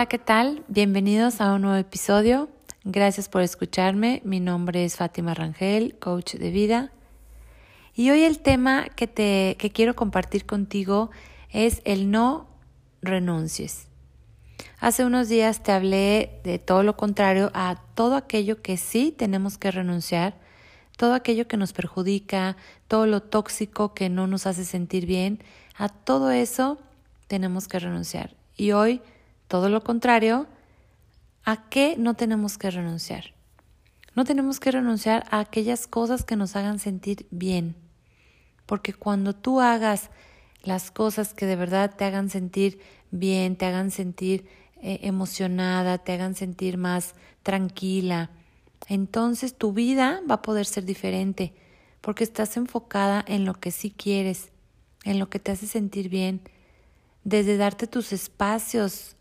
Hola, ¿qué tal? Bienvenidos a un nuevo episodio. Gracias por escucharme. Mi nombre es Fátima Rangel, coach de vida. Y hoy el tema que, te, que quiero compartir contigo es el no renuncies. Hace unos días te hablé de todo lo contrario a todo aquello que sí tenemos que renunciar, todo aquello que nos perjudica, todo lo tóxico que no nos hace sentir bien, a todo eso tenemos que renunciar. Y hoy, todo lo contrario, ¿a qué no tenemos que renunciar? No tenemos que renunciar a aquellas cosas que nos hagan sentir bien. Porque cuando tú hagas las cosas que de verdad te hagan sentir bien, te hagan sentir eh, emocionada, te hagan sentir más tranquila, entonces tu vida va a poder ser diferente porque estás enfocada en lo que sí quieres, en lo que te hace sentir bien, desde darte tus espacios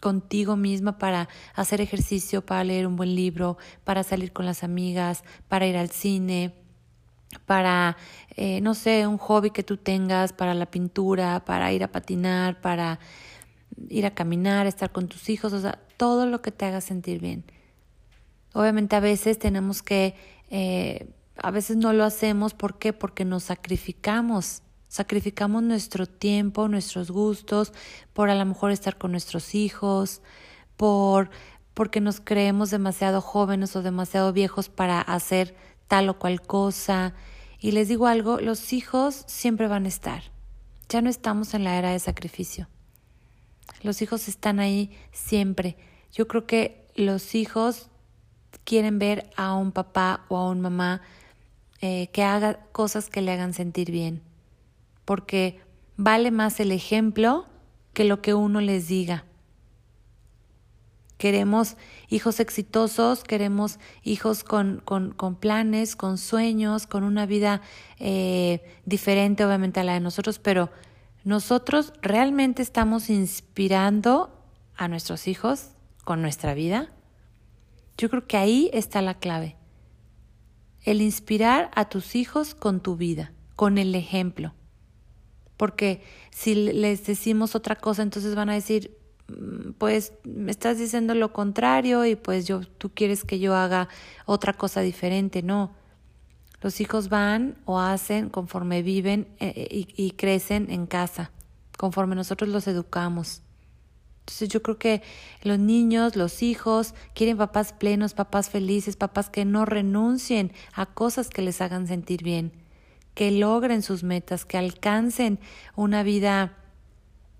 contigo misma para hacer ejercicio, para leer un buen libro, para salir con las amigas, para ir al cine, para, eh, no sé, un hobby que tú tengas, para la pintura, para ir a patinar, para ir a caminar, estar con tus hijos, o sea, todo lo que te haga sentir bien. Obviamente a veces tenemos que, eh, a veces no lo hacemos, ¿por qué? Porque nos sacrificamos, sacrificamos nuestro tiempo, nuestros gustos, por a lo mejor estar con nuestros hijos, por porque nos creemos demasiado jóvenes o demasiado viejos para hacer tal o cual cosa. Y les digo algo, los hijos siempre van a estar. Ya no estamos en la era de sacrificio. Los hijos están ahí siempre. Yo creo que los hijos quieren ver a un papá o a un mamá eh, que haga cosas que le hagan sentir bien. Porque vale más el ejemplo que lo que uno les diga. Queremos hijos exitosos, queremos hijos con, con, con planes, con sueños, con una vida eh, diferente obviamente a la de nosotros, pero nosotros realmente estamos inspirando a nuestros hijos con nuestra vida. Yo creo que ahí está la clave. El inspirar a tus hijos con tu vida, con el ejemplo. Porque si les decimos otra cosa, entonces van a decir, Mm, pues me estás diciendo lo contrario y pues yo tú quieres que yo haga otra cosa diferente, no. Los hijos van o hacen conforme viven eh, eh, y, y crecen en casa, conforme nosotros los educamos. Entonces yo creo que los niños, los hijos, quieren papás plenos, papás felices, papás que no renuncien a cosas que les hagan sentir bien, que logren sus metas, que alcancen una vida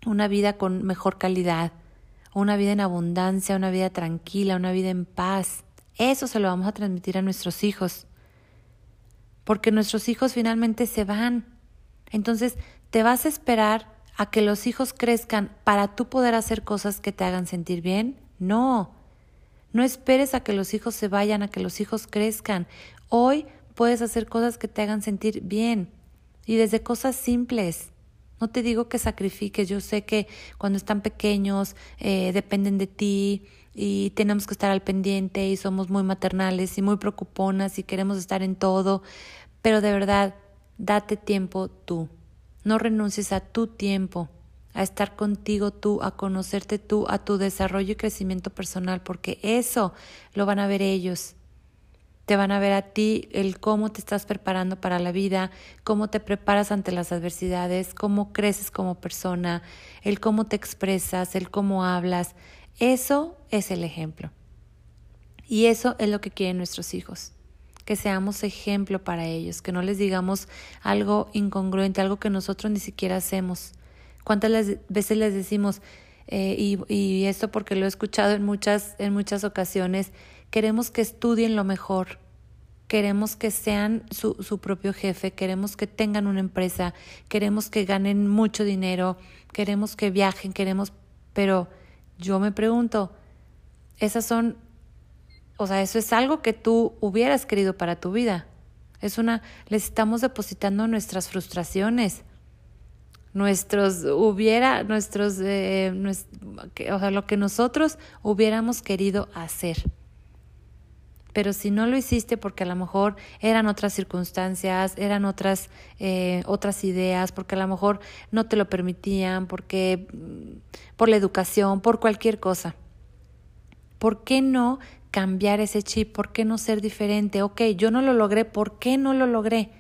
una vida con mejor calidad, una vida en abundancia, una vida tranquila, una vida en paz. Eso se lo vamos a transmitir a nuestros hijos. Porque nuestros hijos finalmente se van. Entonces, ¿te vas a esperar a que los hijos crezcan para tú poder hacer cosas que te hagan sentir bien? No. No esperes a que los hijos se vayan, a que los hijos crezcan. Hoy puedes hacer cosas que te hagan sentir bien. Y desde cosas simples. No te digo que sacrifiques, yo sé que cuando están pequeños eh, dependen de ti y tenemos que estar al pendiente y somos muy maternales y muy preocuponas y queremos estar en todo, pero de verdad, date tiempo tú. No renuncies a tu tiempo, a estar contigo tú, a conocerte tú, a tu desarrollo y crecimiento personal, porque eso lo van a ver ellos te van a ver a ti el cómo te estás preparando para la vida, cómo te preparas ante las adversidades, cómo creces como persona, el cómo te expresas, el cómo hablas. Eso es el ejemplo. Y eso es lo que quieren nuestros hijos, que seamos ejemplo para ellos, que no les digamos algo incongruente, algo que nosotros ni siquiera hacemos. ¿Cuántas veces les decimos, eh, y, y esto porque lo he escuchado en muchas, en muchas ocasiones, queremos que estudien lo mejor, queremos que sean su, su, propio jefe, queremos que tengan una empresa, queremos que ganen mucho dinero, queremos que viajen, queremos, pero yo me pregunto, esas son, o sea, eso es algo que tú hubieras querido para tu vida. Es una, les estamos depositando nuestras frustraciones, nuestros hubiera, nuestros, eh, o sea, lo que nosotros hubiéramos querido hacer. Pero si no lo hiciste porque a lo mejor eran otras circunstancias, eran otras, eh, otras ideas, porque a lo mejor no te lo permitían, porque mm, por la educación, por cualquier cosa. ¿Por qué no cambiar ese chip? ¿Por qué no ser diferente? Ok, yo no lo logré, ¿por qué no lo logré?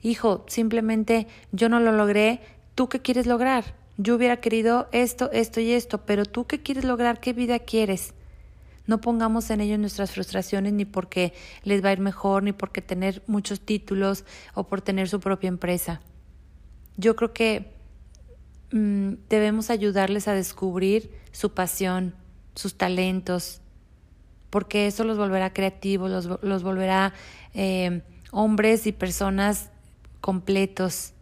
Hijo, simplemente yo no lo logré, ¿tú qué quieres lograr? Yo hubiera querido esto, esto y esto, pero tú qué quieres lograr, qué vida quieres. No pongamos en ellos nuestras frustraciones ni porque les va a ir mejor, ni porque tener muchos títulos o por tener su propia empresa. Yo creo que mm, debemos ayudarles a descubrir su pasión, sus talentos, porque eso los volverá creativos, los, los volverá eh, hombres y personas completos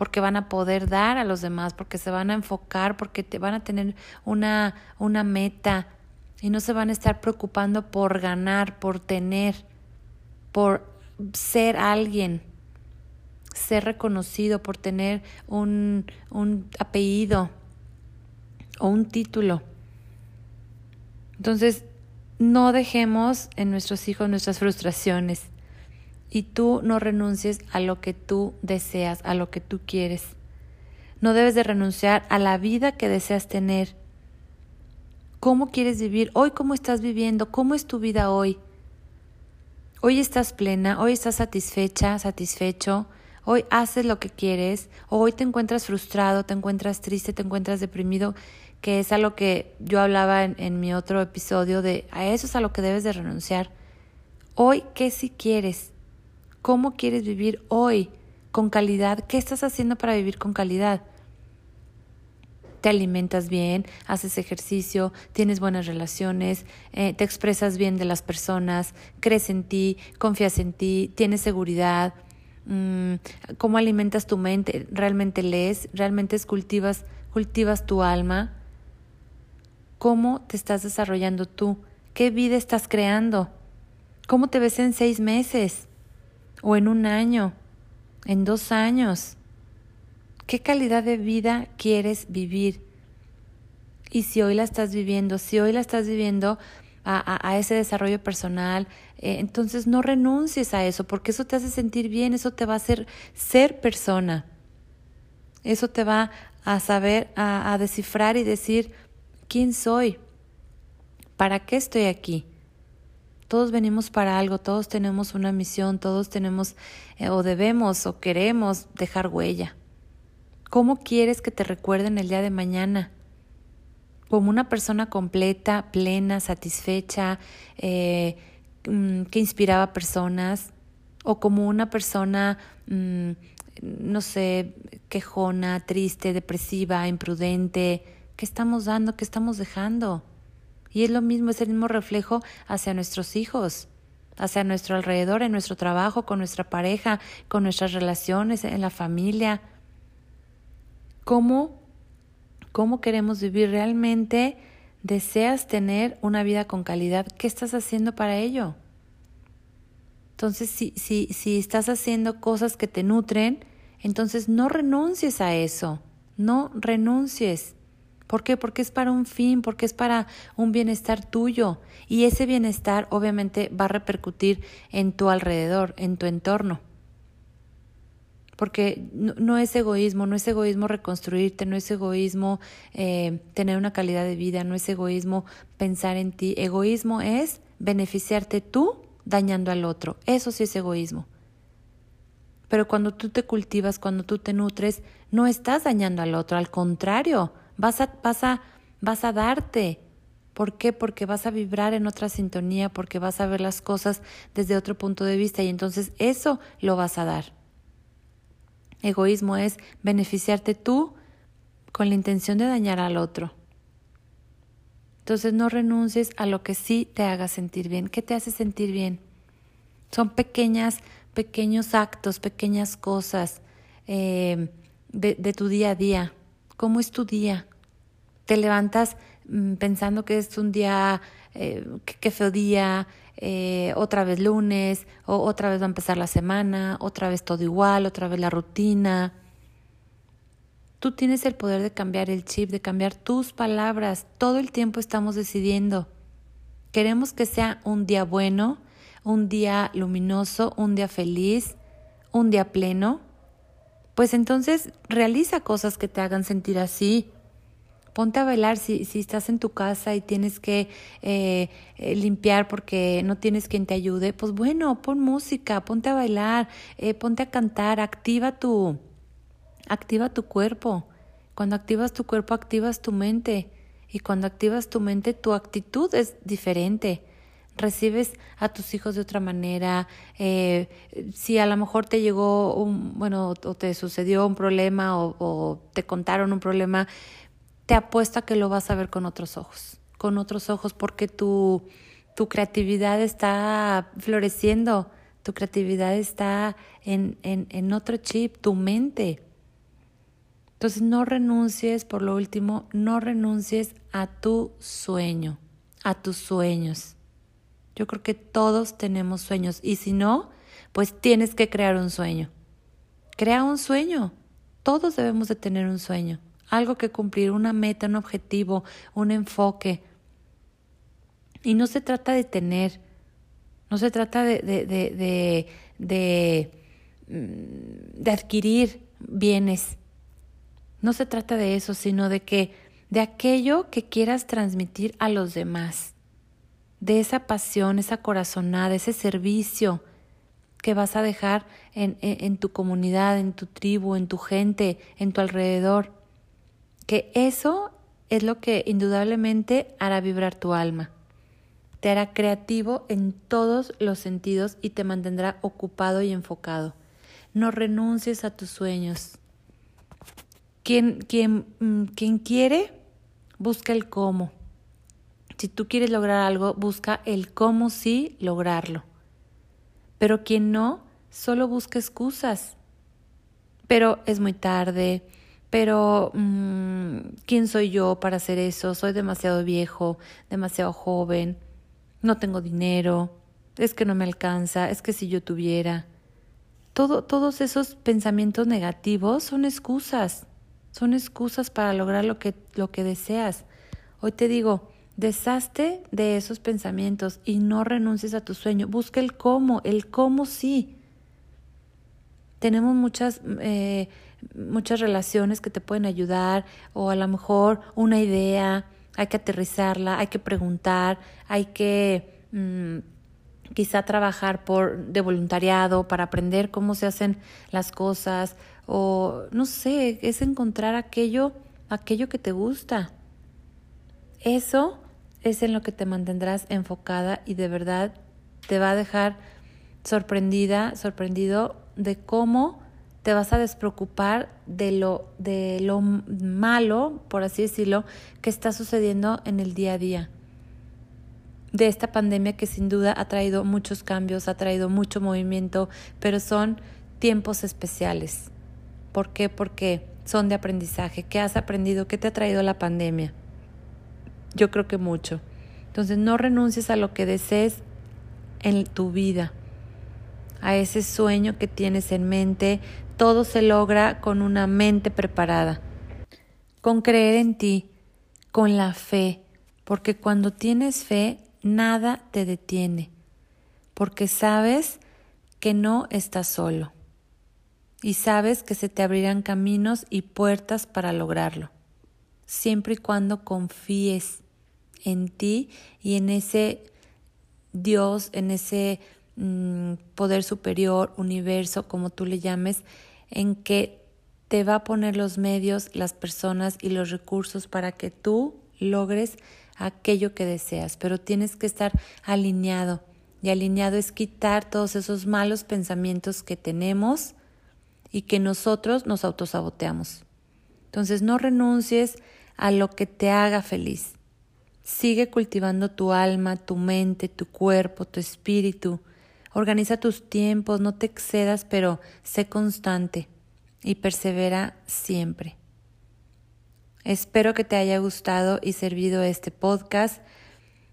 porque van a poder dar a los demás, porque se van a enfocar, porque te van a tener una, una meta y no se van a estar preocupando por ganar, por tener, por ser alguien, ser reconocido, por tener un, un apellido o un título. Entonces, no dejemos en nuestros hijos nuestras frustraciones y tú no renuncies a lo que tú deseas, a lo que tú quieres. No debes de renunciar a la vida que deseas tener. ¿Cómo quieres vivir? Hoy, ¿cómo estás viviendo? ¿Cómo es tu vida hoy? Hoy estás plena, hoy estás satisfecha, satisfecho, hoy haces lo que quieres, o hoy te encuentras frustrado, te encuentras triste, te encuentras deprimido, que es a lo que yo hablaba en, mi otro episodio de a eso es a lo que debes de renunciar. Hoy, ¿qué si quieres? ¿Cómo quieres vivir hoy con calidad? ¿Qué estás haciendo para vivir con calidad? Te alimentas bien, haces ejercicio, tienes buenas relaciones, eh, te expresas bien de las personas, crees en ti, confías en ti, tienes seguridad, mm, cómo alimentas tu mente, realmente lees, realmente cultivas, cultivas tu alma, cómo te estás desarrollando tú, qué vida estás creando, cómo te ves en seis meses o en un año, en dos años. ¿Qué calidad de vida quieres vivir? Y si hoy la estás viviendo, si hoy la estás viviendo a, a, ese desarrollo personal, eh, entonces no renuncies a eso, porque eso te hace sentir bien, eso te va a hacer ser persona. Eso te va a saber, a, a descifrar y decir, ¿quién soy? ¿Para qué estoy aquí? Todos venimos para algo, todos tenemos una misión, todos tenemos eh, o debemos o queremos dejar huella. ¿Cómo quieres que te recuerden el día de mañana? Como una persona completa, plena, satisfecha, eh, mm, que inspiraba personas, o como una persona, mm, no sé, quejona, triste, depresiva, imprudente. ¿Qué estamos dando? ¿Qué estamos dejando? Y es lo mismo, es el mismo reflejo hacia nuestros hijos, hacia nuestro alrededor, en nuestro trabajo, con nuestra pareja, con nuestras relaciones, en la familia. ¿Cómo, cómo queremos vivir realmente? ¿Deseas tener una vida con calidad? ¿Qué estás haciendo para ello? Entonces, si, si, si estás haciendo cosas que te nutren, entonces no renuncies a eso, no renuncies. ¿Por qué? Porque es para un fin, porque es para un bienestar tuyo. Y ese bienestar obviamente va a repercutir en tu alrededor, en tu entorno. Porque no, es egoísmo, no es egoísmo reconstruirte, no es egoísmo eh, tener una calidad de vida, no es egoísmo pensar en ti. Egoísmo es beneficiarte tú dañando al otro. Eso sí es egoísmo. Pero cuando tú te cultivas, cuando tú te nutres, no estás dañando al otro, al contrario, vas a, vas a, vas a darte. ¿Por qué? Porque vas a vibrar en otra sintonía, porque vas a ver las cosas desde otro punto de vista y entonces eso lo vas a dar. Egoísmo es beneficiarte tú con la intención de dañar al otro. Entonces no renuncies a lo que sí te haga sentir bien. ¿Qué te hace sentir bien? Son pequeñas, pequeños actos, pequeñas cosas eh, de, tu día a día. ¿Cómo es tu día? te levantas pensando que es un día, eh, qué feo día, eh, otra vez lunes, o otra vez va a empezar la semana, otra vez todo igual, otra vez la rutina. Tú tienes el poder de cambiar el chip, de cambiar tus palabras. Todo el tiempo estamos decidiendo. queremos que sea un día bueno, un día luminoso, un día feliz, un día pleno, pues entonces realiza cosas que te hagan sentir así. Ponte a bailar si, si estás en tu casa y tienes que eh, eh, limpiar porque no tienes quien te ayude. Pues bueno, pon música, ponte a bailar, eh, ponte a cantar, activa tu, activa tu cuerpo. Cuando activas tu cuerpo, activas tu mente. Y cuando activas tu mente, tu actitud es diferente recibes a tus hijos de otra manera, si a lo mejor te llegó un, bueno, o te sucedió un problema o, o te contaron un problema, te apuesto a que lo vas a ver con otros ojos, con otros ojos, porque tu, tu creatividad está floreciendo, tu creatividad está en, en, en otro chip, tu mente. Entonces no renuncies, por lo último, no renuncies a tu sueño, a tus sueños. Yo creo que todos tenemos sueños y si no, pues tienes que crear un sueño. Crea un sueño. Todos debemos de tener un sueño, algo que cumplir, una meta, un objetivo, un enfoque. Y no se trata de tener, no se trata de, de, de, de, mm, de adquirir bienes. No se trata de eso, sino de que de aquello que quieras transmitir a los demás de esa pasión, esa corazonada, ese servicio que vas a dejar en, en, tu comunidad, en tu tribu, en tu gente, en tu alrededor. Que eso es lo que indudablemente hará vibrar tu alma. Te hará creativo en todos los sentidos y te mantendrá ocupado y enfocado. No renuncies a tus sueños. Quien, quien, mm, quien quiere, busca el cómo. Si tú quieres lograr algo, busca el cómo sí lograrlo. Pero quien no, solo busca excusas. Pero es muy tarde, pero mm, ¿quién soy yo para hacer eso? Soy demasiado viejo, demasiado joven, no tengo dinero, es que no me alcanza, es que si yo tuviera. Todo, todos esos pensamientos negativos son excusas, son excusas para lograr lo que, lo que deseas. Hoy te digo, Deshazte de esos pensamientos y no renuncies a tu sueño. Busca el cómo, el cómo sí. Tenemos muchas, eh, muchas relaciones que te pueden ayudar o a lo mejor una idea, hay que aterrizarla, hay que preguntar, hay que mm, quizá trabajar por de voluntariado para aprender cómo se hacen las cosas o no sé, es encontrar aquello, aquello que te gusta. Eso es en lo que te mantendrás enfocada y de verdad te va a dejar sorprendida, sorprendido de cómo te vas a despreocupar de lo, de lo malo, por así decirlo, que está sucediendo en el día a día. De esta pandemia que sin duda ha traído muchos cambios, ha traído mucho movimiento, pero son tiempos especiales. ¿Por qué? Porque son de aprendizaje. ¿Qué has aprendido? ¿Qué te ha traído la pandemia? Yo creo que mucho. Entonces no renuncies a lo que desees en tu vida, a ese sueño que tienes en mente. Todo se logra con una mente preparada, con creer en ti, con la fe, porque cuando tienes fe, nada te detiene, porque sabes que no estás solo y sabes que se te abrirán caminos y puertas para lograrlo siempre y cuando confíes en ti y en ese Dios, en ese mm, poder superior, universo, como tú le llames, en que te va a poner los medios, las personas y los recursos para que tú logres aquello que deseas, pero tienes que estar alineado. Y alineado es quitar todos esos malos pensamientos que tenemos y que nosotros nos autosaboteamos. Entonces no renuncies a lo que te haga feliz. Sigue cultivando tu alma, tu mente, tu cuerpo, tu espíritu. Organiza tus tiempos, no te excedas, pero sé constante y persevera siempre. Espero que te haya gustado y servido este podcast.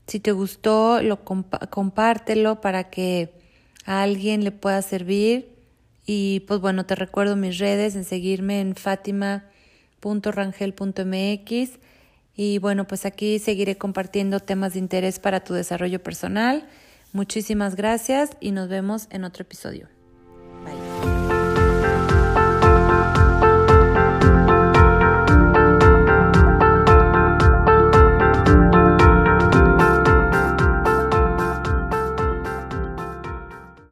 Si te gustó, lo compártelo para que a alguien le pueda servir. Y pues bueno, te recuerdo mis redes en seguirme en Fátima rangel.mx Y bueno, pues aquí seguiré compartiendo temas de interés para tu desarrollo personal. Muchísimas gracias y nos vemos en otro episodio.